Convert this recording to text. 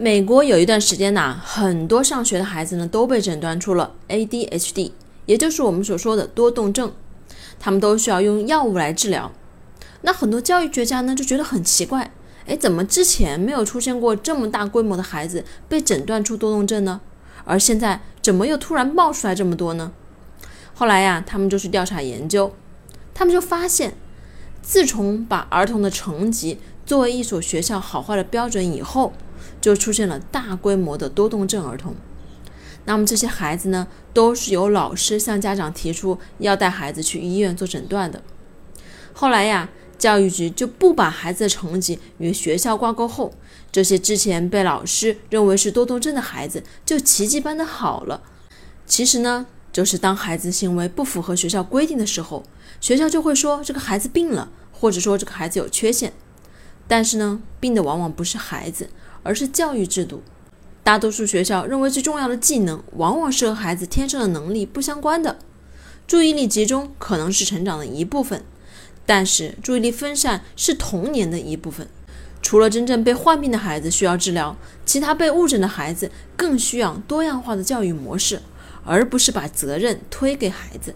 美国有一段时间呐，很多上学的孩子呢都被诊断出了 ADHD，也就是我们所说的多动症，他们都需要用药物来治疗。那很多教育学家呢就觉得很奇怪，哎，怎么之前没有出现过这么大规模的孩子被诊断出多动症呢？而现在怎么又突然冒出来这么多呢？后来呀，他们就去调查研究，他们就发现，自从把儿童的成绩作为一所学校好坏的标准以后，就出现了大规模的多动症儿童。那么这些孩子呢，都是由老师向家长提出要带孩子去医院做诊断的。后来呀，教育局就不把孩子的成绩与学校挂钩后，这些之前被老师认为是多动症的孩子就奇迹般的好了。其实呢，就是当孩子行为不符合学校规定的时候，学校就会说这个孩子病了，或者说这个孩子有缺陷。但是呢，病的往往不是孩子。而是教育制度，大多数学校认为最重要的技能，往往是和孩子天生的能力不相关的。注意力集中可能是成长的一部分，但是注意力分散是童年的一部分。除了真正被患病的孩子需要治疗，其他被误诊的孩子更需要多样化的教育模式，而不是把责任推给孩子。